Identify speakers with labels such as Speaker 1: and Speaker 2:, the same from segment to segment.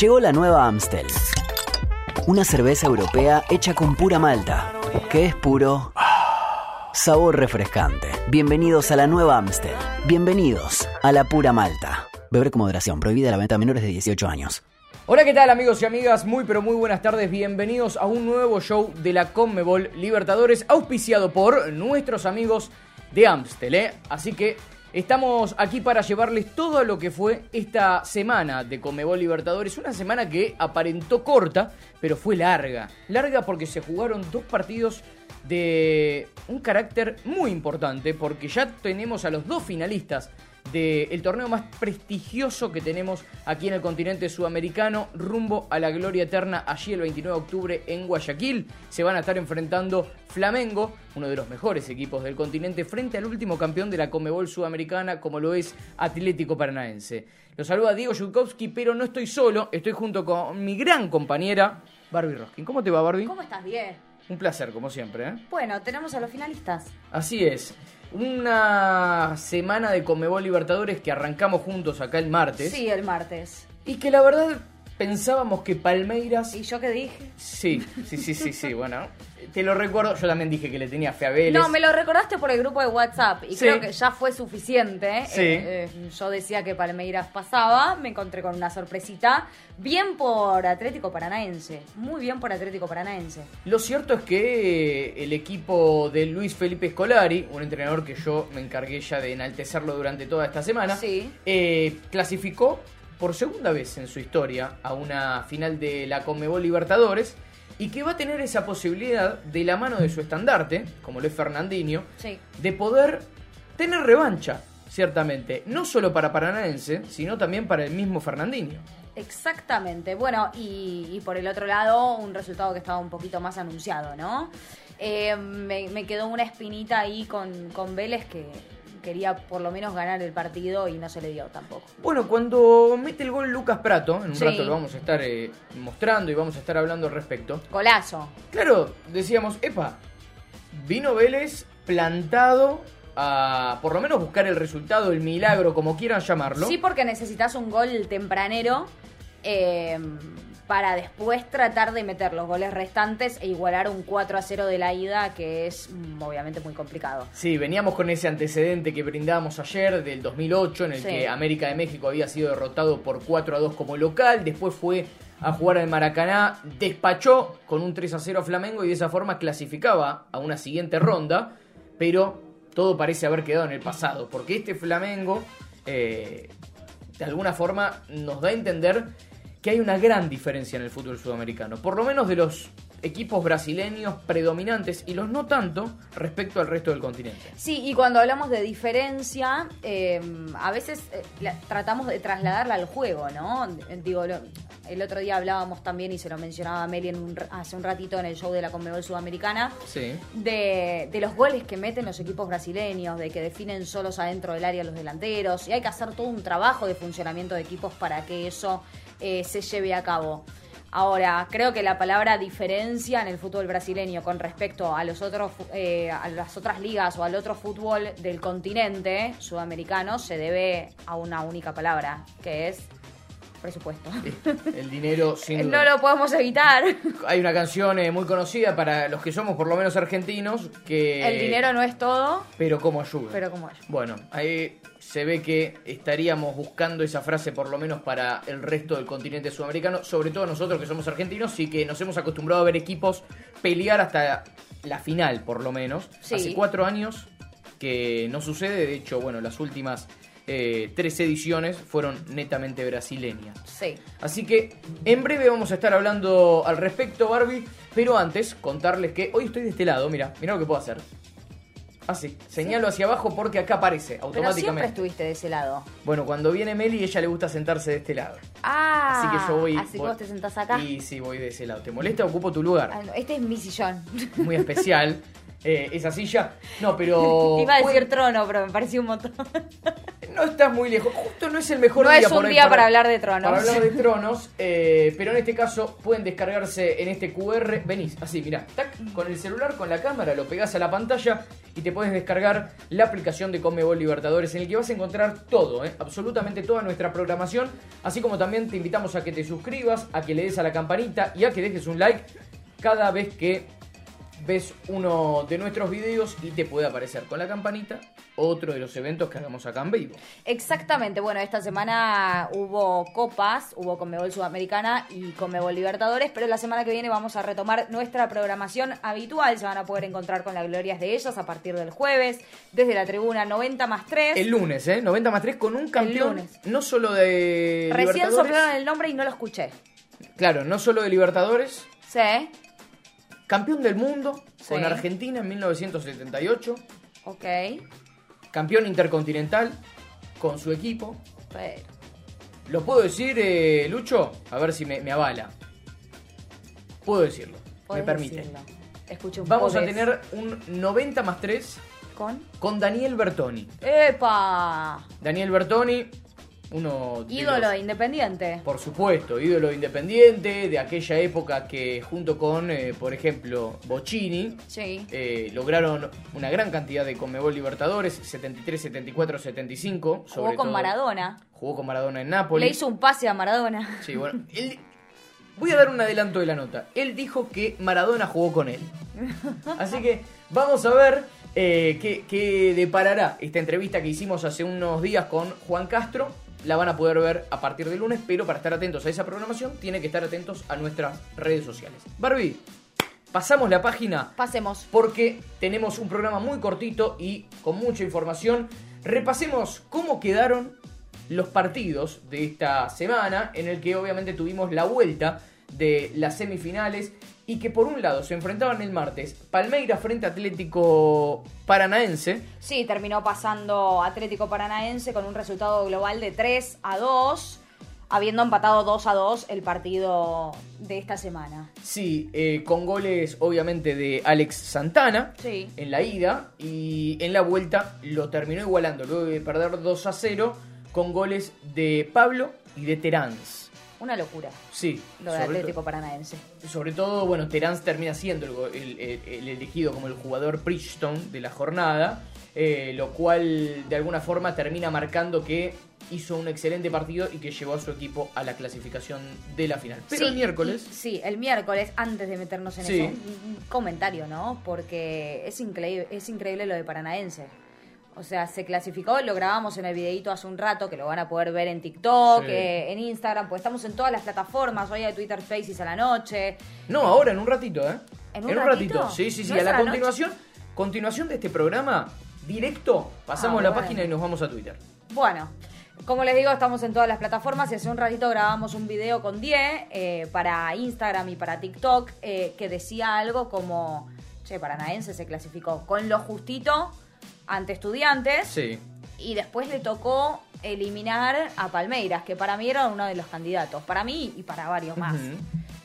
Speaker 1: Llegó la nueva Amstel. Una cerveza europea hecha con pura malta, que es puro sabor refrescante. Bienvenidos a la nueva Amstel. Bienvenidos a la pura malta. Beber con moderación, prohibida la venta a menores de 18 años.
Speaker 2: Hola, ¿qué tal amigos y amigas? Muy pero muy buenas tardes. Bienvenidos a un nuevo show de la Conmebol Libertadores, auspiciado por nuestros amigos de Amstel. ¿eh? Así que estamos aquí para llevarles todo lo que fue esta semana de Conmebol Libertadores. Una semana que aparentó corta, pero fue larga. Larga porque se jugaron dos partidos de un carácter muy importante, porque ya tenemos a los dos finalistas del torneo más prestigioso que tenemos aquí en el continente sudamericano, rumbo a la gloria eterna, allí el 29 de octubre en Guayaquil. Se van a estar enfrentando Flamengo, uno de los mejores equipos del continente, frente al último campeón de la Comebol sudamericana, como lo es Atlético Paranaense. Lo saluda Diego Yudkowski, pero no estoy solo, estoy junto con mi gran compañera, Barbie Roskin. ¿Cómo te va, Barbie?
Speaker 3: ¿Cómo estás? Bien.
Speaker 2: Un placer, como siempre. ¿eh?
Speaker 3: Bueno, tenemos a los finalistas.
Speaker 2: Así es. Una semana de Conmebol Libertadores que arrancamos juntos acá el martes.
Speaker 3: Sí, el martes.
Speaker 2: Y que la verdad pensábamos que Palmeiras.
Speaker 3: ¿Y yo qué dije?
Speaker 2: Sí, sí, sí, sí, sí. Bueno, te lo recuerdo. Yo también dije que le tenía fe a Vélez.
Speaker 3: No, me lo recordaste por el grupo de WhatsApp y
Speaker 2: Sí.
Speaker 3: creo que ya fue suficiente.
Speaker 2: Sí.
Speaker 3: Eh, eh, yo decía que Palmeiras pasaba, me encontré con una sorpresita. Bien por Atlético Paranaense, muy bien por Atlético Paranaense.
Speaker 2: Lo cierto es que el equipo de Luis Felipe Scolari, un entrenador que yo me encargué ya de enaltecerlo durante toda esta semana,
Speaker 3: Sí.
Speaker 2: eh, clasificó por segunda vez en su historia a una final de la Conmebol Libertadores y que va a tener esa posibilidad de la mano de su estandarte, como lo es Fernandinho,
Speaker 3: Sí.
Speaker 2: de poder tener revancha, ciertamente, no solo para Paranaense, sino también para el mismo Fernandinho.
Speaker 3: Exactamente. Bueno, y, y por el otro lado, un resultado que estaba un poquito más anunciado, ¿no? Eh, me, me quedó una espinita ahí con, con Vélez que quería por lo menos ganar el partido y no se le dio tampoco.
Speaker 2: Bueno, cuando mete el gol Lucas Prato, en un
Speaker 3: Sí.
Speaker 2: rato lo vamos a estar eh, mostrando y vamos a estar hablando al respecto.
Speaker 3: Golazo.
Speaker 2: Claro, decíamos, epa, vino Vélez plantado a por lo menos buscar el resultado, el milagro, como quieran llamarlo.
Speaker 3: Sí, porque necesitas un gol tempranero eh, para después tratar de meter los goles restantes e igualar un 4 a 0 de la ida, que es mm, obviamente muy complicado.
Speaker 2: Sí, veníamos con ese antecedente que brindábamos ayer del 2008, en el
Speaker 3: Sí.
Speaker 2: que América de México había sido derrotado por 4 a 2 como local, después fue a jugar al Maracaná, despachó con un 3 a 0 a Flamengo y de esa forma clasificaba a una siguiente ronda, pero todo parece haber quedado en el pasado, porque este Flamengo eh, de alguna forma nos da a entender que hay una gran diferencia en el fútbol sudamericano, por lo menos de los equipos brasileños predominantes y los no tanto respecto al resto del continente.
Speaker 3: Sí, y cuando hablamos de diferencia, eh, a veces eh, la- tratamos de trasladarla al juego, ¿no? Digo, lo- el otro día hablábamos también, y se lo mencionaba Meli en un hace un ratito en el show de la Conmebol Sudamericana,
Speaker 2: Sí.
Speaker 3: de, de los goles que meten los equipos brasileños, de que definen solos adentro del área los delanteros, y hay que hacer todo un trabajo de funcionamiento de equipos para que eso eh, se lleve a cabo. Ahora, creo que la palabra diferencia en el fútbol brasileño con respecto a los otros eh, a las otras ligas o al otro fútbol del continente sudamericano se debe a una única palabra, que es presupuesto.
Speaker 2: El dinero, sin.
Speaker 3: No lo podemos evitar.
Speaker 2: Hay una canción eh, muy conocida para los que somos por lo menos argentinos que...
Speaker 3: El dinero no es todo,
Speaker 2: Pero cómo ayuda.
Speaker 3: pero como es.
Speaker 2: Bueno, ahí se ve que estaríamos buscando esa frase por lo menos para el resto del continente sudamericano, sobre todo nosotros que somos argentinos y que nos hemos acostumbrado a ver equipos pelear hasta la final por lo menos.
Speaker 3: Sí.
Speaker 2: Hace cuatro años que no sucede, de hecho, bueno, las últimas eh, tres ediciones fueron netamente brasileñas.
Speaker 3: Sí.
Speaker 2: Así que en breve vamos a estar hablando al respecto, Barbie. Pero antes, contarles que hoy estoy de este lado. Mira, mira lo que puedo hacer. Así, señalo hacia abajo porque acá aparece
Speaker 3: Pero siempre
Speaker 2: automáticamente.
Speaker 3: estuviste de ese lado.
Speaker 2: Bueno, cuando viene Meli, ella le gusta sentarse de este lado.
Speaker 3: Ah,
Speaker 2: Así que yo voy.
Speaker 3: Así que vos te sentás acá.
Speaker 2: Y sí, voy de ese lado. ¿Te molesta? Ocupo tu lugar.
Speaker 3: Ah, no, Este es mi sillón.
Speaker 2: Muy especial. eh, esa silla. No, pero.
Speaker 3: Iba a decir trono, pero me pareció un montón.
Speaker 2: No estás muy lejos. Justo no es el mejor
Speaker 3: No
Speaker 2: día
Speaker 3: es un
Speaker 2: por
Speaker 3: día para hablar de tronos.
Speaker 2: Para hablar de tronos. eh, pero en este caso pueden descargarse en este QR. Venís, así, mirá. Tac, con el celular, con la cámara, lo pegás a la pantalla y te puedes descargar la aplicación de Comebol Libertadores en el que vas a encontrar todo, eh, absolutamente toda nuestra programación. Así como también te invitamos a que te suscribas, a que le des a la campanita y a que dejes un like cada vez que ves uno de nuestros videos y te puede aparecer con la campanita otro de los eventos que hagamos acá en vivo.
Speaker 3: Exactamente, bueno, esta semana hubo copas, hubo Conmebol Sudamericana y Conmebol Libertadores, pero la semana que viene vamos a retomar nuestra programación habitual, se van a poder encontrar con las glorias de ellas a partir del jueves, desde la tribuna 90 más 3.
Speaker 2: El lunes, ¿eh? 90 más 3 con un campeón,
Speaker 3: lunes.
Speaker 2: no solo de
Speaker 3: Recién soplaron el nombre y no lo escuché.
Speaker 2: Claro, no solo de Libertadores,
Speaker 3: Sí,
Speaker 2: campeón del mundo
Speaker 3: Sí.
Speaker 2: con Argentina en 1978,
Speaker 3: ok,
Speaker 2: campeón intercontinental con su equipo.
Speaker 3: pero...
Speaker 2: ¿Lo puedo decir, eh, Lucho? A ver si me, me avala. Puedo decirlo, me permite.
Speaker 3: decirlo. Un
Speaker 2: Vamos a tener un 90 más 3
Speaker 3: ¿Con?
Speaker 2: con Daniel Bertoni.
Speaker 3: ¡Epa!
Speaker 2: Daniel Bertoni, uno
Speaker 3: Ídolo
Speaker 2: los-
Speaker 3: Independiente.
Speaker 2: Por supuesto, ídolo independiente de aquella época que junto con, eh, por ejemplo, Bocini,
Speaker 3: Sí.
Speaker 2: eh, lograron una gran cantidad de Conmebol Libertadores, 73, 74, 75.
Speaker 3: Jugó
Speaker 2: sobre
Speaker 3: con
Speaker 2: todo.
Speaker 3: Maradona.
Speaker 2: Jugó con Maradona en Nápoles.
Speaker 3: Le hizo un pase a Maradona.
Speaker 2: Sí, bueno, él- Voy a dar un adelanto de la nota. Él dijo que Maradona jugó con él. Así que vamos a ver eh, qué, qué deparará esta entrevista que hicimos hace unos días con Juan Castro. La van a poder ver a partir del lunes, pero para estar atentos a esa programación tienen que estar atentos a nuestras redes sociales. Barbie, pasamos la página
Speaker 3: Pasemos.
Speaker 2: porque tenemos un programa muy cortito y con mucha información. Repasemos cómo quedaron los partidos de esta semana, en el que obviamente tuvimos la vuelta de las semifinales y que por un lado se enfrentaban el martes Palmeiras frente a Atlético Paranaense.
Speaker 3: Sí, terminó pasando Atlético Paranaense con un resultado global de 3 a 2, habiendo empatado 2 a 2 el partido de esta semana.
Speaker 2: Sí, eh, con goles obviamente de Alex Santana
Speaker 3: Sí.
Speaker 2: en la ida y en la vuelta lo terminó igualando luego de perder 2 a 0 con goles de Pablo y de Terans.
Speaker 3: Una locura
Speaker 2: Sí,
Speaker 3: lo de
Speaker 2: sobre,
Speaker 3: Atlético Paranaense.
Speaker 2: sobre todo, bueno, Terans termina siendo el, go- el- el- el elegido como el jugador Bridgestone de la jornada, eh, lo cual de alguna forma termina marcando que hizo un excelente partido y que llevó a su equipo a la clasificación de la final. Pero
Speaker 3: Sí,
Speaker 2: el miércoles...
Speaker 3: y- sí, el miércoles, antes de meternos en
Speaker 2: Sí.
Speaker 3: eso, un, un comentario, ¿no? Porque es increíble, es increíble lo de Paranaense. O sea, se clasificó, lo grabamos en el videito hace un rato, que lo van a poder ver en TikTok,
Speaker 2: Sí.
Speaker 3: eh, en Instagram, pues estamos en todas las plataformas, hoy hay Twitter Spaces a la noche.
Speaker 2: No, ahora, en un ratito, ¿eh?
Speaker 3: ¿En un ratito?
Speaker 2: Sí, sí, sí.
Speaker 3: ¿No
Speaker 2: a la continuación, continuación de este programa, directo, pasamos
Speaker 3: Ah,
Speaker 2: la
Speaker 3: bueno.
Speaker 2: página y nos vamos a Twitter.
Speaker 3: Bueno, como les digo, estamos en todas las plataformas y hace un ratito grabamos un video con Die eh, para Instagram y para TikTok eh, que decía algo como, che, Paranaense se clasificó con lo justito ante estudiantes
Speaker 2: Sí.
Speaker 3: y después le tocó eliminar a Palmeiras, que para mí era uno de los candidatos, para mí y para varios más.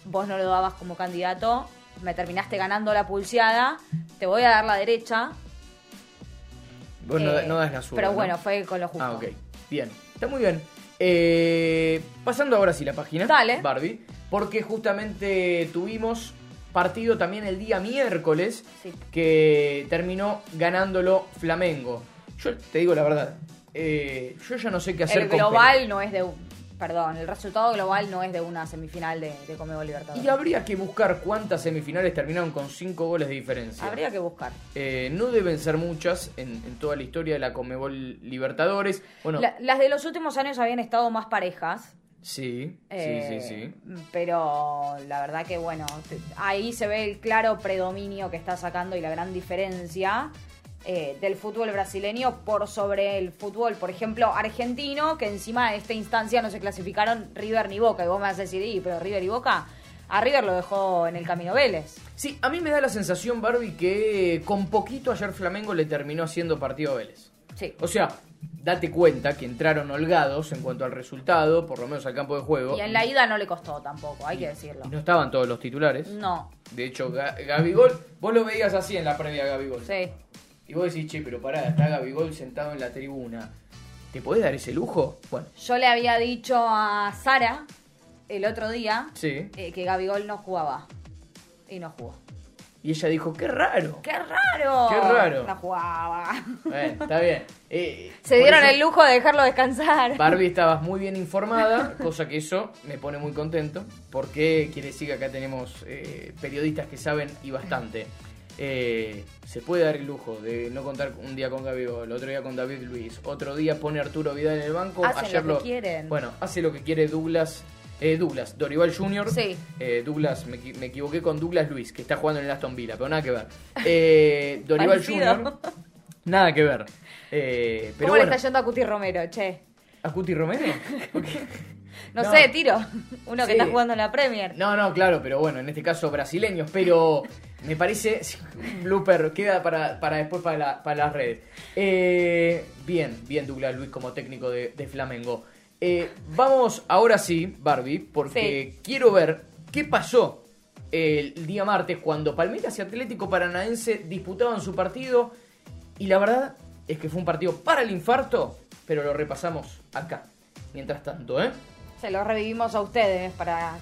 Speaker 3: Vos no lo dabas como candidato, me terminaste ganando la pulseada, te voy a dar la derecha.
Speaker 2: Vos no,
Speaker 3: eh,
Speaker 2: no das la suya.
Speaker 3: Pero
Speaker 2: ¿no?
Speaker 3: bueno, fue con lo justo.
Speaker 2: Ah, ok. Bien. Está muy bien. Eh, pasando ahora sí la página.
Speaker 3: Dale.
Speaker 2: Barbie. Porque justamente tuvimos partido también el día miércoles
Speaker 3: Sí.
Speaker 2: que terminó ganándolo Flamengo. Yo te digo la verdad. eh, yo ya no sé qué hacer
Speaker 3: el
Speaker 2: con
Speaker 3: global no es de un- perdón el resultado global no es de una semifinal de, de Comebol Libertadores
Speaker 2: Y habría que buscar cuántas semifinales terminaron con 5 goles de diferencia.
Speaker 3: habría que buscar
Speaker 2: Eh, no deben ser muchas en, en toda la historia de la Comebol Libertadores. Bueno,
Speaker 3: La- las de los últimos años habían estado más parejas
Speaker 2: sí,
Speaker 3: eh,
Speaker 2: sí, sí, sí.
Speaker 3: pero la verdad que bueno ahí se ve el claro predominio que está sacando y la gran diferencia eh, del fútbol brasileño por sobre el fútbol, por ejemplo, argentino, que encima de esta instancia no se clasificaron River ni Boca. Y vos me vas a decir, "Y, pero River y Boca, a River lo dejó en el camino Vélez.
Speaker 2: Sí, a mí me da la sensación, Barbie, que con poquito ayer Flamengo le terminó haciendo partido a Vélez.
Speaker 3: Sí.
Speaker 2: O sea, date cuenta que entraron holgados en cuanto al resultado, por lo menos al campo de juego.
Speaker 3: Y en la ida no le costó tampoco, hay que decirlo.
Speaker 2: Y no estaban todos los titulares.
Speaker 3: No,
Speaker 2: De hecho, Ga- Gabigol, vos lo veías así en la previa Gabigol.
Speaker 3: sí.
Speaker 2: Y vos decís, che, pero pará, está Gabigol sentado en la tribuna. ¿Te podés dar ese lujo? Bueno,
Speaker 3: Yo le había dicho a Sara el otro día
Speaker 2: sí.
Speaker 3: eh, que Gabigol no jugaba. Y no jugó.
Speaker 2: Y ella dijo, qué raro.
Speaker 3: ¡Qué raro!
Speaker 2: Qué raro.
Speaker 3: No jugaba.
Speaker 2: Bueno, está bien. Eh,
Speaker 3: Se dieron
Speaker 2: eso,
Speaker 3: el lujo de dejarlo descansar.
Speaker 2: Barbie, estabas muy bien informada, cosa que eso me pone muy contento, porque quiere decir que acá tenemos eh, periodistas que saben y bastante. Eh, se puede dar el lujo de no contar un día con Gabigol, otro día con David Luis, otro día pone Arturo Vidal en el banco.
Speaker 3: Hacen
Speaker 2: ayer
Speaker 3: lo que quieren.
Speaker 2: Bueno, hace lo que quiere Douglas. Eh, Douglas, Dorival Jr.
Speaker 3: Sí.
Speaker 2: Eh, Douglas, me, me equivoqué con Douglas Luis, que está jugando en el Aston Villa, pero nada que ver. Eh, Dorival. Jr. Nada que ver. Eh, pero
Speaker 3: ¿Cómo
Speaker 2: bueno,
Speaker 3: le está yendo a Cuti Romero, che?
Speaker 2: ¿A Cuti Romero?
Speaker 3: No,
Speaker 2: No.
Speaker 3: sé, tiro. Uno que está jugando en la Premier.
Speaker 2: No, no, claro, pero bueno, en este caso brasileños, pero me parece un blooper, queda para, para después para, la- para las redes. Eh, bien, bien Douglas Luis como técnico de, de Flamengo. Eh, vamos ahora sí, Barbie, porque quiero ver qué pasó el día martes cuando Palmeiras y Atlético Paranaense disputaban su partido y la verdad es que fue un partido para el infarto, pero lo repasamos acá. Mientras tanto, ¿eh?
Speaker 3: Se lo revivimos a ustedes para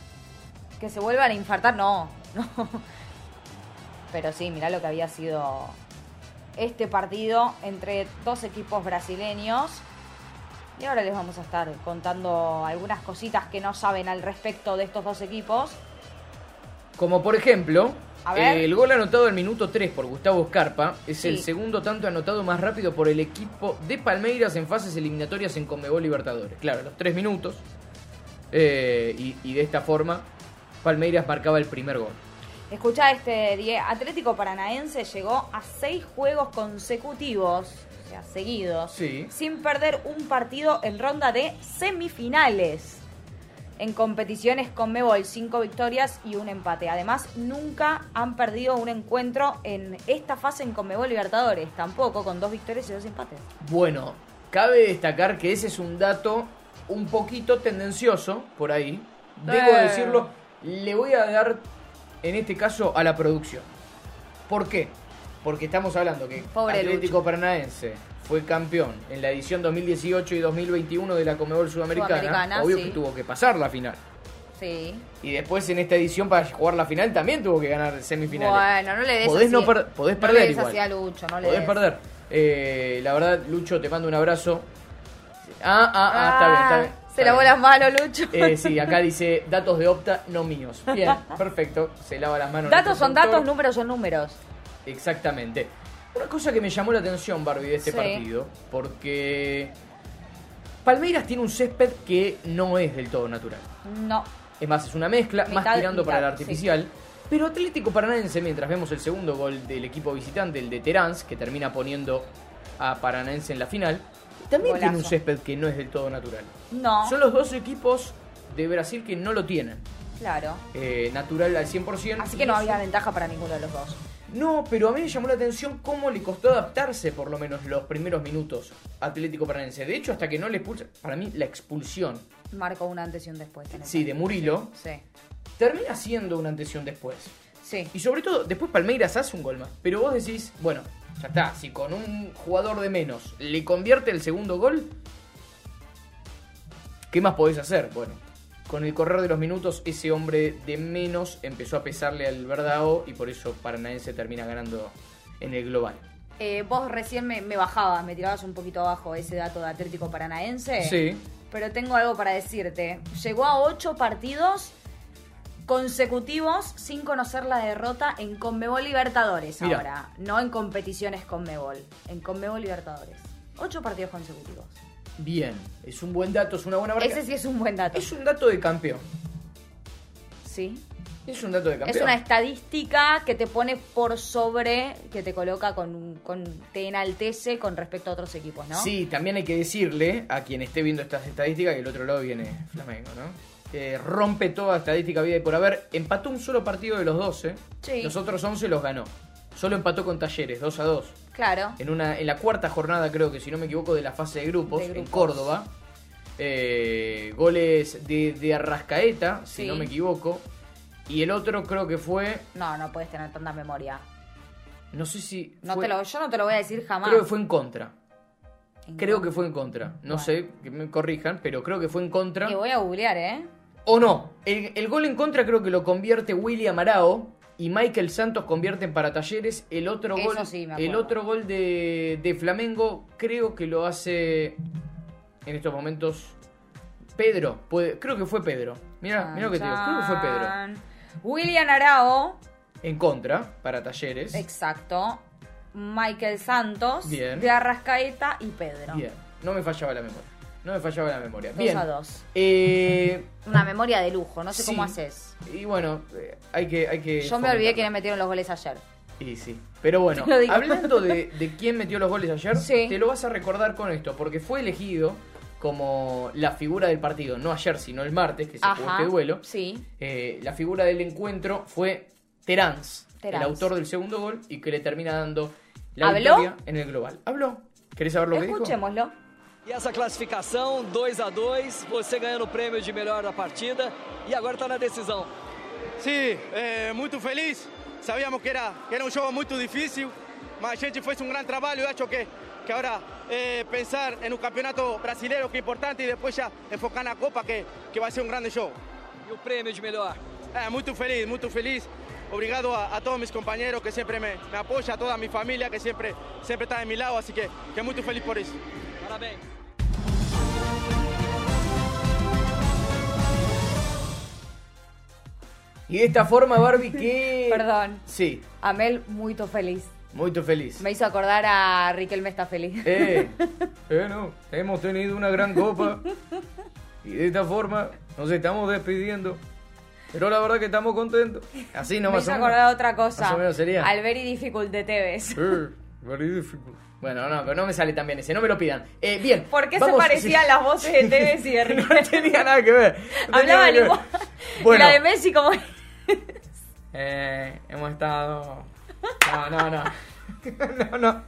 Speaker 3: que se vuelvan a infartar. No, no. Pero sí, mirá lo que había sido este partido entre dos equipos brasileños. Y ahora les vamos a estar contando algunas cositas que no saben al respecto de estos dos equipos.
Speaker 2: Como por ejemplo, el gol anotado al minuto 3 por Gustavo Scarpa es
Speaker 3: Sí.
Speaker 2: el segundo tanto anotado más rápido por el equipo de Palmeiras en fases eliminatorias en Conmebol Libertadores. Claro, los 3 minutos. eh, y, y de esta forma, Palmeiras marcaba el primer gol.
Speaker 3: Escucha este, Die- Atlético Paranaense llegó a seis juegos consecutivos, sea, seguidos,
Speaker 2: Sí.
Speaker 3: sin perder un partido en ronda de semifinales. En competiciones con Mebol, cinco victorias y un empate. Además, nunca han perdido un encuentro en esta fase en Conmebol Libertadores, tampoco con dos victorias y dos empates.
Speaker 2: Bueno, cabe destacar que ese es un dato un poquito tendencioso por ahí. Debo
Speaker 3: Eh.
Speaker 2: decirlo, le voy a dar en este caso a la producción. ¿Por qué? Porque estamos hablando que
Speaker 3: Pobre
Speaker 2: Atlético Paranaense fue campeón en la edición 2018 y 2021 de la Comebol Sudamericana.
Speaker 3: Sudamericana,
Speaker 2: Obvio
Speaker 3: sí.
Speaker 2: que tuvo que pasar la final.
Speaker 3: Sí.
Speaker 2: Y después en esta edición para jugar la final también tuvo que ganar semifinales.
Speaker 3: Bueno, no le des
Speaker 2: Podés,
Speaker 3: así-
Speaker 2: no per- podés
Speaker 3: no
Speaker 2: perder
Speaker 3: le des
Speaker 2: igual.
Speaker 3: así a Lucho, no le
Speaker 2: Podés
Speaker 3: des.
Speaker 2: perder. Eh, la verdad, Lucho, te mando un abrazo. Ah, ah, ah, está bien, está bien.
Speaker 3: Se lavó las manos, Lucho.
Speaker 2: Eh, sí, acá dice datos de Opta, no míos. Bien, perfecto. Se lava las manos.
Speaker 3: datos son datos, números son números.
Speaker 2: Exactamente. Una cosa que me llamó la atención, Barbie, de este
Speaker 3: Sí.
Speaker 2: partido, porque Palmeiras tiene un césped que no es del todo natural.
Speaker 3: No.
Speaker 2: Es más, es una mezcla, más
Speaker 3: Mitad,
Speaker 2: tirando para el artificial. Pero Atlético Paranaense, mientras vemos el segundo gol del equipo visitante, el de Terans, que termina poniendo a Paranaense en la final, también tiene un césped que no es del todo natural.
Speaker 3: No.
Speaker 2: Son los dos equipos de Brasil que no lo tienen.
Speaker 3: Claro.
Speaker 2: eh, natural al 100%.
Speaker 3: Así que no había ventaja para ninguno de los dos.
Speaker 2: No, pero a mí me llamó la atención cómo le costó adaptarse por lo menos los primeros minutos Atlético Paranaense. De hecho, hasta que no le expulsa, para mí la expulsión,
Speaker 3: Marcó un antes y un después. en
Speaker 2: sí, de. Murilo,
Speaker 3: Sí.
Speaker 2: termina siendo un antes y un después.
Speaker 3: Sí.
Speaker 2: Y sobre todo, después Palmeiras hace un gol más. Pero vos decís, bueno, ya está, si con un jugador de menos le convierte el segundo gol, ¿qué más podés hacer? Bueno, con el correr de los minutos, ese hombre de menos empezó a pesarle al Verdao y por eso Paranaense termina ganando en el global.
Speaker 3: Eh, vos recién me, me bajabas, me tirabas un poquito abajo ese dato de Atlético Paranaense.
Speaker 2: Sí.
Speaker 3: Pero tengo algo para decirte. Llegó a ocho partidos consecutivos sin conocer la derrota en Conmebol Libertadores ahora. No en competiciones Conmebol. En Conmebol Libertadores. Ocho partidos consecutivos.
Speaker 2: Bien, es un buen dato, es una buena marca.
Speaker 3: Ese sí es un buen dato.
Speaker 2: Es un dato de campeón.
Speaker 3: Sí.
Speaker 2: Es un dato de campeón.
Speaker 3: Es una estadística que te pone por sobre, que te coloca con, con te enaltece con respecto a otros equipos, ¿no?
Speaker 2: Sí, también hay que decirle a quien esté viendo estas estadísticas que del otro lado viene Flamengo, ¿no? Que rompe toda estadística vida y por haber. Empató un solo partido de los 12.
Speaker 3: Sí.
Speaker 2: Los otros 11 los ganó. Solo empató con Talleres, 2 a 2.
Speaker 3: Claro.
Speaker 2: En, una, en la cuarta jornada, creo que si no me equivoco, de la fase de grupos,
Speaker 3: De
Speaker 2: en. Córdoba. Eh, goles de, de Arrascaeta, si no me equivoco. Y el otro creo que fue.
Speaker 3: No, no puedes tener tanta memoria.
Speaker 2: No sé si.
Speaker 3: No
Speaker 2: fue-
Speaker 3: te lo, yo no te lo voy a decir jamás.
Speaker 2: Creo que fue en contra.
Speaker 3: En
Speaker 2: Creo
Speaker 3: contra.
Speaker 2: que fue en contra. No
Speaker 3: Bueno.
Speaker 2: sé, que me corrijan, pero creo que fue en contra.
Speaker 3: Que voy a googlear, ¿eh?
Speaker 2: O no. El, el gol en contra creo que lo convierte William Arao y Michael Santos convierten para Talleres. El otro
Speaker 3: Eso
Speaker 2: gol,
Speaker 3: sí
Speaker 2: el otro gol de, de Flamengo creo que lo hace en estos momentos Pedro. Puede, creo que fue Pedro. Mira, mira lo que te digo. Creo que fue Pedro.
Speaker 3: William Arao,
Speaker 2: En contra para Talleres.
Speaker 3: exacto. Michael Santos,
Speaker 2: Bien.
Speaker 3: de Arrascaeta y Pedro.
Speaker 2: Bien. No me fallaba la memoria. No me fallaba la memoria.
Speaker 3: Dos
Speaker 2: Bien.
Speaker 3: a dos.
Speaker 2: Eh,
Speaker 3: Una memoria de lujo, no sé cómo haces.
Speaker 2: y bueno, eh, hay que, hay que.
Speaker 3: Yo me olvidé quiénes metieron los goles ayer.
Speaker 2: Y sí. Pero bueno, hablando de, de quién metió los goles ayer,
Speaker 3: Sí.
Speaker 2: te lo vas a recordar con esto, porque fue elegido como la figura del partido, no ayer, sino el martes, que se jugó
Speaker 3: Ajá.
Speaker 2: este duelo.
Speaker 3: Sí.
Speaker 2: Eh, la figura del encuentro fue Terans. el autor del segundo gol, y que le termina dando la
Speaker 3: ¿Habló?
Speaker 2: victoria en el global. ¿Habló? ¿Querés saber lo que dijo?
Speaker 3: Escuchémoslo.
Speaker 4: E essa classificação, 2 a 2 você ganhando o prêmio de melhor da partida e agora está na decisão.
Speaker 5: Sí, eh, muito feliz. Sabíamos que era, que era um jogo muito difícil, mas a gente fez um grande trabalho. Eu acho que, que agora eh, pensar no campeonato brasileiro que é importante e depois já enfocar na Copa que, que vai ser um grande jogo.
Speaker 4: E o prêmio de melhor?
Speaker 5: É, muito feliz, muito feliz. Obrigado a, a todos meus companheiros que sempre me, me apoiam, a toda a minha família que sempre sempre está de meu lado, assim que, que muito feliz por isso.
Speaker 4: Parabéns.
Speaker 2: Y de esta forma, Barbie, que...
Speaker 3: Perdón.
Speaker 2: Sí,
Speaker 3: Amel, muy feliz.
Speaker 2: muy feliz.
Speaker 3: Me hizo acordar a Riquelme está feliz.
Speaker 2: Eh, eh, no, hemos tenido una gran copa y de esta forma nos estamos despidiendo. Pero la verdad que estamos contentos. Así no
Speaker 3: Me
Speaker 2: más
Speaker 3: hizo acordar otra cosa.
Speaker 2: Más o menos sería.
Speaker 3: Al very difficult de Tevez.
Speaker 2: Eh, very difficult. Bueno, no, pero no me sale tan bien ese, no me lo pidan. Eh, bien.
Speaker 3: ¿Por qué
Speaker 2: vamos-
Speaker 3: se parecían
Speaker 2: sí.
Speaker 3: las voces de Tevez y de
Speaker 2: No tenía nada que ver. no
Speaker 3: Hablaban igual.
Speaker 2: Bueno,
Speaker 3: la de Messi como...
Speaker 2: eh, hemos estado... No, no, no. No, no.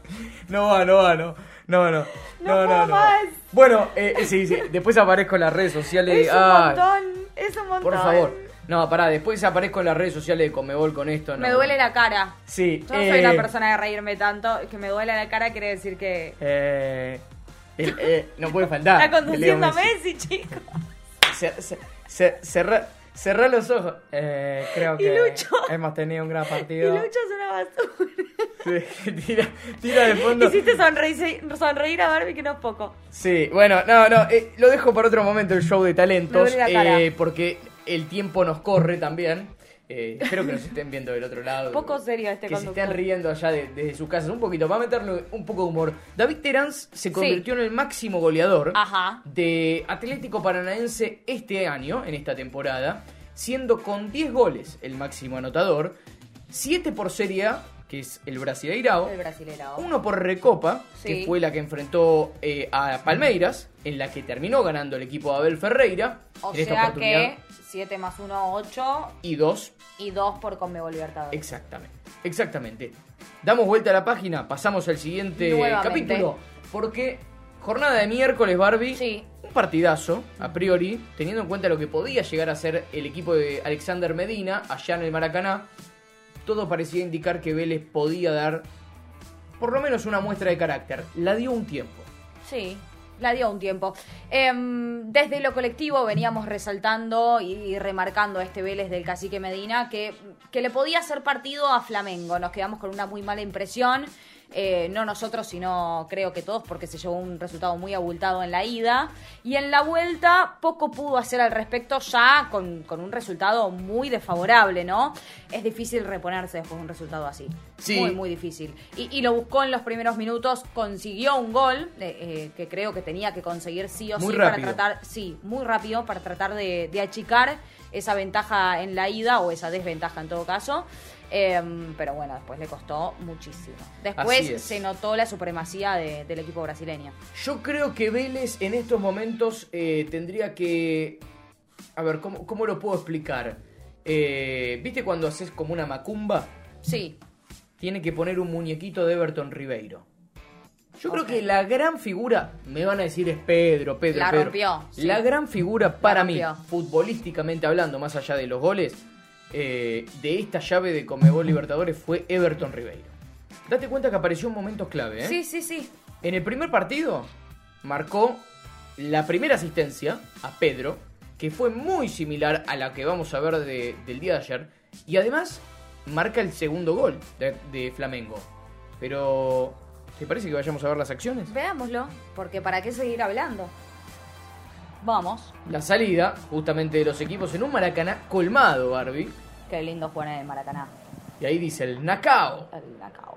Speaker 2: No va, no va, no. No, no.
Speaker 3: No puedo más.
Speaker 2: Bueno, eh, sí, sí. Después aparezco en las redes sociales.
Speaker 3: Es un
Speaker 2: Ay,
Speaker 3: montón, es un montón.
Speaker 2: Por favor. No, pará, después aparezco en las redes sociales de Comebol con esto.
Speaker 3: Me
Speaker 2: no.
Speaker 3: duele la cara.
Speaker 2: Sí.
Speaker 3: Yo no soy
Speaker 2: eh,
Speaker 3: una persona de reírme tanto. Que me duele la cara quiere decir que...
Speaker 2: Eh, el- eh, no puede faltar.
Speaker 3: Está conduciendo a
Speaker 2: Messi.
Speaker 3: Chicos.
Speaker 2: Cerra, cerrá los ojos. Eh, creo
Speaker 3: Y
Speaker 2: que
Speaker 3: Lucho.
Speaker 2: hemos tenido un gran
Speaker 3: Y
Speaker 2: partido.
Speaker 3: Lucho es una basura.
Speaker 2: Sí, tira, tira de fondo.
Speaker 3: Hiciste sonreír, sonreír a Barbie que no es poco.
Speaker 2: Sí, bueno, no, no, eh, lo dejo para otro momento el show de talentos,
Speaker 3: Me duele la cara.
Speaker 2: eh, porque el tiempo nos corre también. Eh, espero que nos estén viendo del otro lado.
Speaker 3: Poco serio este
Speaker 2: Que se estén riendo allá de- desde sus casas un poquito, para meterle un poco de humor. David Terans se convirtió en el máximo goleador
Speaker 3: Ajá.
Speaker 2: de Atlético Paranaense este año, en esta temporada, siendo con 10 goles el máximo anotador, 7 por Serie A, que es el Brasileirao,
Speaker 3: El brasileño.
Speaker 2: uno por Recopa,
Speaker 3: Sí.
Speaker 2: que fue la que enfrentó eh, a Palmeiras, en la que terminó ganando el equipo de Abel Ferreira.
Speaker 3: O
Speaker 2: en
Speaker 3: sea que 7 más 1, 8
Speaker 2: Y dos,
Speaker 3: y 2 por Conmebol Libertadores.
Speaker 2: exactamente. Exactamente. Damos vuelta a la página, pasamos al siguiente
Speaker 3: Nuevamente.
Speaker 2: capítulo. Porque jornada de miércoles, Barbie.
Speaker 3: Sí.
Speaker 2: Un partidazo, a priori, teniendo en cuenta lo que podía llegar a ser el equipo de Alexander Medina allá en el Maracaná. Todo parecía indicar que Vélez podía dar por lo menos una muestra de carácter. La dio un tiempo.
Speaker 3: Sí, la dio un tiempo. Em, desde lo colectivo veníamos resaltando y remarcando a este Vélez del cacique Medina que, que le podía hacer partido a Flamengo. Nos quedamos con una muy mala impresión. Eh, no nosotros, sino creo que todos, porque se llevó un resultado muy abultado en la ida. Y en la vuelta poco pudo hacer al respecto ya con, con un resultado muy desfavorable, ¿no? Es difícil reponerse después de un resultado así.
Speaker 2: Sí.
Speaker 3: Muy, muy difícil. Y, y lo buscó en los primeros minutos, consiguió un gol eh, eh, que creo que tenía que conseguir sí o
Speaker 2: Muy
Speaker 3: sí
Speaker 2: rápido.
Speaker 3: para tratar, sí, muy rápido para tratar de, de achicar esa ventaja en la ida o esa desventaja en todo caso. Em, pero bueno, después le costó muchísimo. Después
Speaker 2: es.
Speaker 3: se notó la supremacía de- del equipo brasileño.
Speaker 2: Yo creo que Vélez en estos momentos eh, tendría que... A ver, ¿cómo, cómo lo puedo explicar? Eh, ¿Viste cuando haces como una macumba?
Speaker 3: Sí,
Speaker 2: Tiene que poner un muñequito de Everton Ribeiro. Yo creo que la gran figura, me van a decir es Pedro, Pedro,
Speaker 3: La
Speaker 2: Pedro.
Speaker 3: rompió, sí.
Speaker 2: La gran figura para mí, futbolísticamente hablando, más allá de los goles, eh, de esta llave de Comebol Libertadores fue Everton Ribeiro. Date cuenta que apareció en momentos clave, ¿eh?
Speaker 3: sí, sí, sí.
Speaker 2: En el primer partido, marcó la primera asistencia a Pedro, que fue muy similar a la que vamos a ver de- del día de ayer. Y además marca el segundo gol de, de Flamengo. Pero, ¿te parece que vayamos a ver las acciones?
Speaker 3: Veámoslo, porque ¿para qué seguir hablando? Vamos.
Speaker 2: La salida, justamente de los equipos en un Maracaná colmado, Barbie.
Speaker 3: Qué lindo jugar en el Maracaná.
Speaker 2: Y ahí dice el Nacao.
Speaker 3: El Nacao.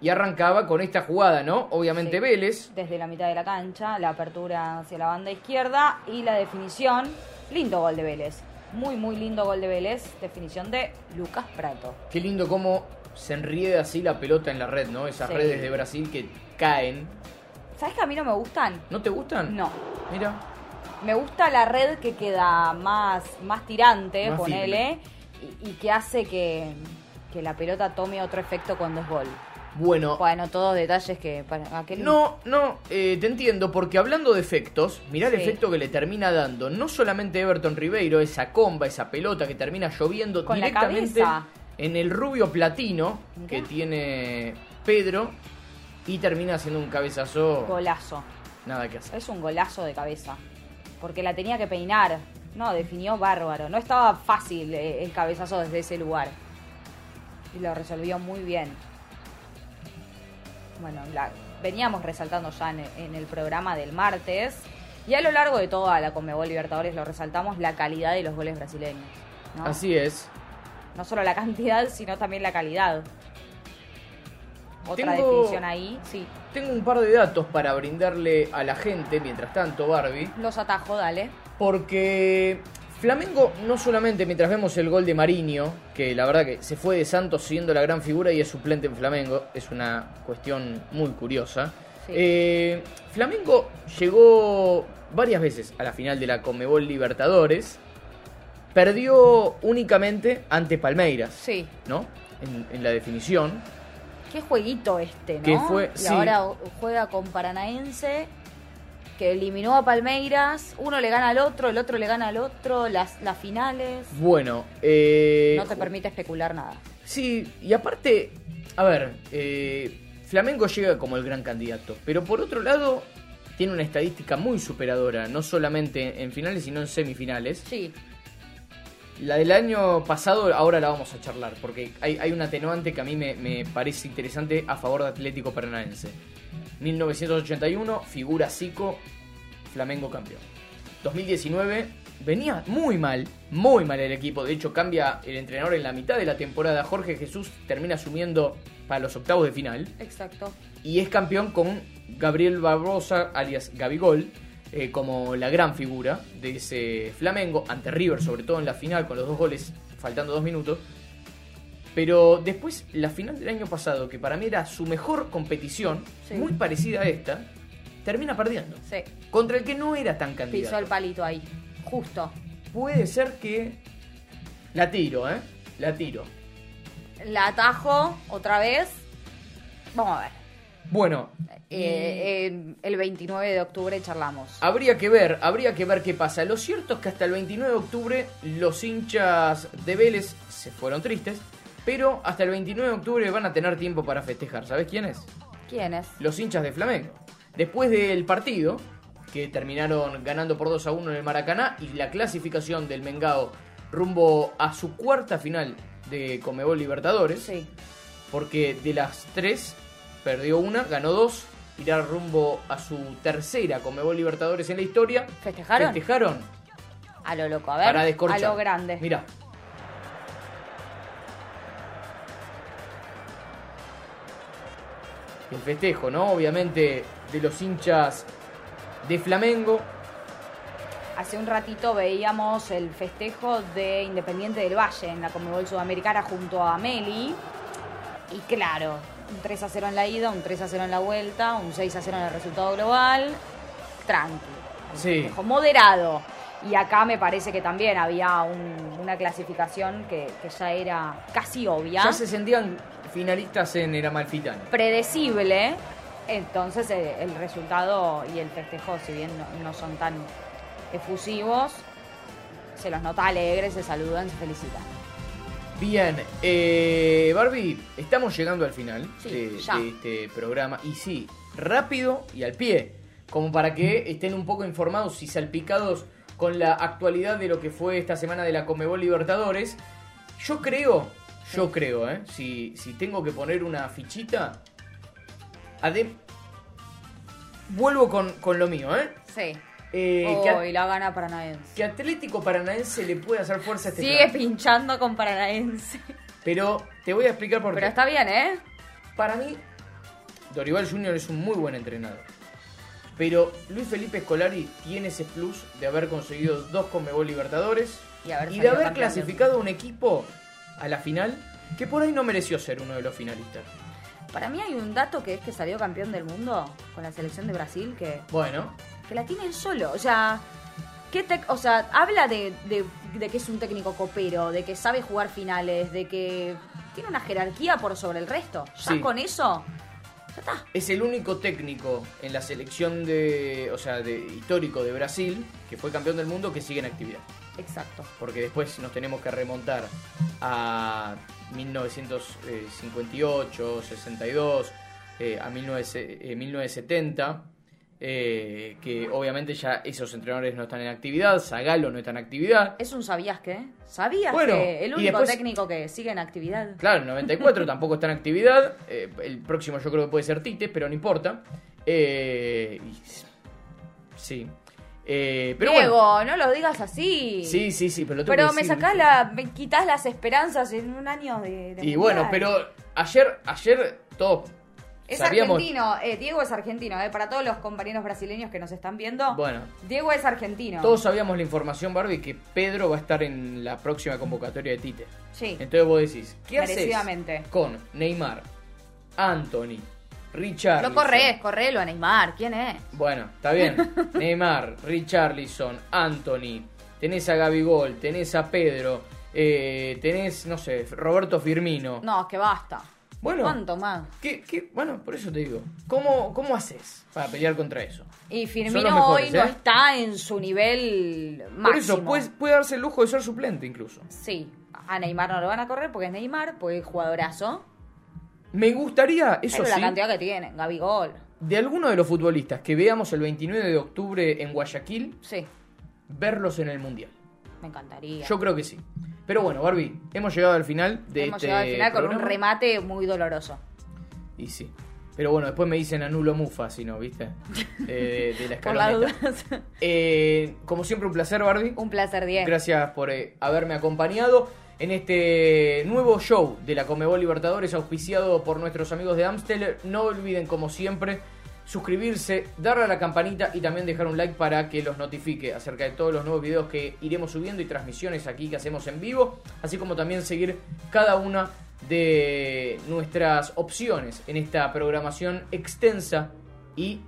Speaker 2: Y arrancaba con esta jugada, ¿no? Obviamente
Speaker 3: Sí.
Speaker 2: Vélez.
Speaker 3: Desde la mitad de la cancha, la apertura hacia la banda izquierda y la definición. Lindo gol de Vélez. Muy, muy lindo gol de Vélez. Definición de Lucas Prato.
Speaker 2: Qué lindo cómo se enrieda así la pelota en la red, ¿no? Esas
Speaker 3: Sí.
Speaker 2: redes de Brasil que caen.
Speaker 3: ¿Sabes que a mí no me gustan?
Speaker 2: ¿No te gustan?
Speaker 3: No.
Speaker 2: Mira.
Speaker 3: Me gusta la red que queda más, más tirante,
Speaker 2: Más
Speaker 3: ponele, y, y que hace que, que la pelota tome otro efecto cuando es gol.
Speaker 2: Bueno,
Speaker 3: Bueno, todos detalles que para aquel
Speaker 2: no, no, eh, te entiendo, porque hablando de efectos, mirá el efecto que le termina dando no solamente Everton Ribeiro, esa comba, esa pelota que termina lloviendo
Speaker 3: Con
Speaker 2: directamente en el rubio platino que tiene Pedro y termina haciendo un cabezazo.
Speaker 3: golazo.
Speaker 2: Nada que hacer.
Speaker 3: Es un golazo de cabeza. Porque la tenía que peinar. No, definió bárbaro. No estaba fácil eh, el cabezazo desde ese lugar. Y lo resolvió muy bien. Bueno, la- veníamos resaltando ya en, en el programa del martes. Y a lo largo de toda la Conmebol Libertadores lo resaltamos la calidad de los goles brasileños. ¿no?
Speaker 2: Así es.
Speaker 3: No solo la cantidad, sino también la calidad. Otra
Speaker 2: Tengo-
Speaker 3: definición ahí, sí.
Speaker 2: Tengo un par de datos para brindarle a la gente, mientras tanto, Barbie.
Speaker 3: Los atajo, dale.
Speaker 2: Porque Flamengo, no solamente mientras vemos el gol de Mariño, que la verdad que se fue de Santos siendo la gran figura y es suplente en Flamengo, es una cuestión muy curiosa.
Speaker 3: Sí.
Speaker 2: Eh, Flamengo llegó varias veces a la final de la Comebol Libertadores. Perdió únicamente ante Palmeiras,
Speaker 3: Sí.
Speaker 2: ¿no? En, en la definición.
Speaker 3: Qué jueguito este, ¿no?
Speaker 2: Que fue-
Speaker 3: y
Speaker 2: sí.
Speaker 3: ahora juega con Paranaense, que eliminó a Palmeiras. Uno le gana al otro, el otro le gana al otro. Las, las finales.
Speaker 2: Bueno, eh,
Speaker 3: No te permite especular nada.
Speaker 2: Sí, y aparte, a ver, eh, Flamengo llega como el gran candidato, pero por otro lado tiene una estadística muy superadora, no solamente en finales, sino en semifinales.
Speaker 3: Sí,
Speaker 2: La del año pasado ahora la vamos a charlar, porque hay, hay un atenuante que a mí me, me parece interesante a favor de Atlético Paranaense. 1981, figura Zico, Flamengo campeón. 2019, venía muy mal, muy mal el equipo. De hecho, cambia el entrenador en la mitad de la temporada. Jorge Jesús termina asumiendo para los octavos de final
Speaker 3: exacto.
Speaker 2: y es campeón con Gabriel Barbosa, alias Gabigol, eh, como la gran figura de ese Flamengo, ante River, sobre todo en la final, con los dos goles faltando dos minutos. Pero después, la final del año pasado, que para mí era su mejor competición,
Speaker 3: Sí.
Speaker 2: muy parecida a esta, termina perdiendo.
Speaker 3: Sí.
Speaker 2: Contra el que no era tan candidato.
Speaker 3: Pisó el palito ahí. Justo.
Speaker 2: Puede ser que... La tiro, ¿eh? La tiro.
Speaker 3: La atajo otra vez. Vamos a ver.
Speaker 2: Bueno,
Speaker 3: Eh, en- el 29 de octubre charlamos.
Speaker 2: Habría que ver, habría que ver qué pasa. Lo cierto es que hasta el 29 de octubre los hinchas de Vélez se fueron tristes, pero hasta el 29 de octubre van a tener tiempo para festejar. ¿Sabes quién es?
Speaker 3: ¿Quién es?
Speaker 2: Los hinchas de Flamengo. Después del partido, que terminaron ganando por 2 a 1 en el Maracaná, y la clasificación del Mengao rumbo a su cuarta final de Comebol Libertadores,
Speaker 3: Sí.
Speaker 2: porque de las tres perdió una, ganó dos, irá rumbo a su tercera Comebol Libertadores en la historia.
Speaker 3: ¿Festejaron?
Speaker 2: Festejaron
Speaker 3: A lo loco, a ver.
Speaker 2: para
Speaker 3: a lo grande.
Speaker 2: Mira. El festejo, ¿no? Obviamente de los hinchas de Flamengo.
Speaker 3: Hace un ratito veíamos el festejo de Independiente del Valle en la Conmebol Sudamericana junto a Meli. Y claro, un 3 a 0 en la ida, un 3 a 0 en la vuelta, un 6 a 0 en el resultado global. Tranqui. Un
Speaker 2: Sí.
Speaker 3: moderado. Y acá me parece que también había un- una clasificación que, que ya era casi obvia.
Speaker 2: Ya se sentían finalistas en el Amalfitano.
Speaker 3: predecible. Entonces eh, el resultado y el festejo, si bien no, no son tan efusivos, se los nota alegres, se saludan, se felicitan.
Speaker 2: Bien, eh, Barbie, estamos llegando al final
Speaker 3: Sí,
Speaker 2: de,
Speaker 3: ya.
Speaker 2: de este programa. Y sí, rápido y al pie, como para que estén un poco informados y salpicados con la actualidad de lo que fue esta semana de la Comebol Libertadores. Yo creo, yo creo, ¿eh? si, si tengo que poner una fichita, adem- vuelvo con, con lo mío, ¿eh?
Speaker 3: Sí.
Speaker 2: Eh, que,
Speaker 3: Uy, la gana Paranaense.
Speaker 2: que Atlético Paranaense le puede hacer fuerza a este
Speaker 3: Sigue
Speaker 2: plan.
Speaker 3: pinchando con Paranaense.
Speaker 2: Pero te voy a explicar por
Speaker 3: Pero
Speaker 2: qué.
Speaker 3: está bien, ¿eh?
Speaker 2: Para mí, Dorival Junior es un muy buen entrenador. Pero Luis Felipe Scolari tiene ese plus de haber conseguido dos Conmebol Libertadores
Speaker 3: Y haber
Speaker 2: y de haber
Speaker 3: campeón
Speaker 2: clasificado un equipo a la final que por ahí no mereció ser uno de los finalistas.
Speaker 3: Para mí hay un dato que es que salió campeón del mundo con la selección de Brasil que,
Speaker 2: Bueno,
Speaker 3: que la tiene él solo. O sea, ¿qué tec- o sea habla de, de- de que es un técnico copero, de que sabe jugar finales, de que tiene una jerarquía por sobre el resto. Ya
Speaker 2: Sí.
Speaker 3: con eso, ya está.
Speaker 2: es el único técnico en la selección de, o sea, de histórico de Brasil que fue campeón del mundo que sigue en actividad.
Speaker 3: Exacto.
Speaker 2: porque después nos tenemos que remontar a 1958, 62, eh, a 19 eh, 1970, eh, que obviamente ya esos entrenadores no están en actividad, Zagalo no está en actividad.
Speaker 3: Es un sabías qué? ¿Sabías
Speaker 2: Bueno,
Speaker 3: que el único
Speaker 2: después-
Speaker 3: técnico que sigue en actividad?
Speaker 2: Claro, el 94 tampoco está en actividad, eh, el próximo yo creo que puede ser Tite, pero no importa. Eh, y- sí. Pero
Speaker 3: Diego,
Speaker 2: bueno.
Speaker 3: no lo digas así.
Speaker 2: Sí, sí, sí, pero lo tengo
Speaker 3: Pero
Speaker 2: que
Speaker 3: me
Speaker 2: decir,
Speaker 3: sacás la, me quitas las esperanzas en un año de, de
Speaker 2: Y
Speaker 3: mundial.
Speaker 2: bueno, pero ayer, ayer todos
Speaker 3: Es
Speaker 2: sabíamos.
Speaker 3: argentino, eh, Diego es argentino, eh, para todos los compañeros brasileños que nos están viendo.
Speaker 2: Bueno,
Speaker 3: Diego es argentino.
Speaker 2: todos sabíamos la información, Barbie, que Pedro va a estar en la próxima convocatoria de Tite.
Speaker 3: Sí.
Speaker 2: Entonces vos decís, ¿qué haces con Neymar, Anthony, Richard?
Speaker 3: Lo corres, correlo a Neymar. ¿Quién es?
Speaker 2: Bueno, está bien. Neymar, Richarlison, Anthony, tenés a Gabigol, tenés a Pedro, eh, tenés, no sé, Roberto Firmino.
Speaker 3: No, es que basta.
Speaker 2: Bueno.
Speaker 3: ¿Cuánto más?
Speaker 2: ¿Qué, qué? Bueno, por eso te digo. ¿Cómo, ¿Cómo haces para pelear contra eso?
Speaker 3: Y Firmino
Speaker 2: mejores,
Speaker 3: hoy no
Speaker 2: ¿eh?
Speaker 3: está en su nivel máximo.
Speaker 2: Por eso, puede, puede darse el lujo de ser suplente incluso.
Speaker 3: Sí. A Neymar no lo van a correr porque es Neymar, porque es jugadorazo.
Speaker 2: Me gustaría, eso
Speaker 3: Pero
Speaker 2: sí,
Speaker 3: la cantidad que tienen, Gabigol.
Speaker 2: de alguno de los futbolistas que veamos el 29 de octubre en Guayaquil,
Speaker 3: Sí,
Speaker 2: verlos en el Mundial.
Speaker 3: me encantaría.
Speaker 2: Yo creo que sí. Pero bueno, Barbie, hemos llegado al final de
Speaker 3: Hemos
Speaker 2: este
Speaker 3: llegado al final con un remate muy doloroso.
Speaker 2: Y sí. Pero bueno, después me dicen anulo mufa, si no, ¿viste? Eh, de la
Speaker 3: Por
Speaker 2: escaloneta.
Speaker 3: dudas.
Speaker 2: Eh, como siempre, un placer, Barbie.
Speaker 3: un placer, Diego.
Speaker 2: Gracias por eh, haberme acompañado en este nuevo show de la Comebol Libertadores auspiciado por nuestros amigos de Amstel. No olviden, como siempre, suscribirse, darle a la campanita y también dejar un like para que los notifique acerca de todos los nuevos videos que iremos subiendo y transmisiones aquí que hacemos en vivo, así como también seguir cada una de nuestras opciones en esta programación extensa y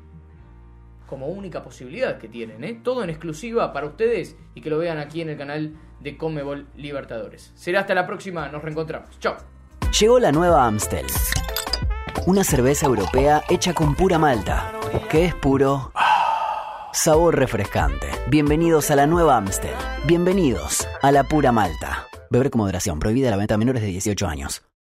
Speaker 2: como única posibilidad que tienen, ¿eh? Todo en exclusiva para ustedes y que lo vean aquí en el canal de Comebol Libertadores. Será hasta la próxima, nos reencontramos. Chao.
Speaker 1: Llegó la nueva Amstel. Una cerveza europea hecha con pura malta, que es puro sabor refrescante. Bienvenidos a la nueva Amstel. Bienvenidos a la pura malta. Beber con moderación, prohibida la venta a menores de 18 años.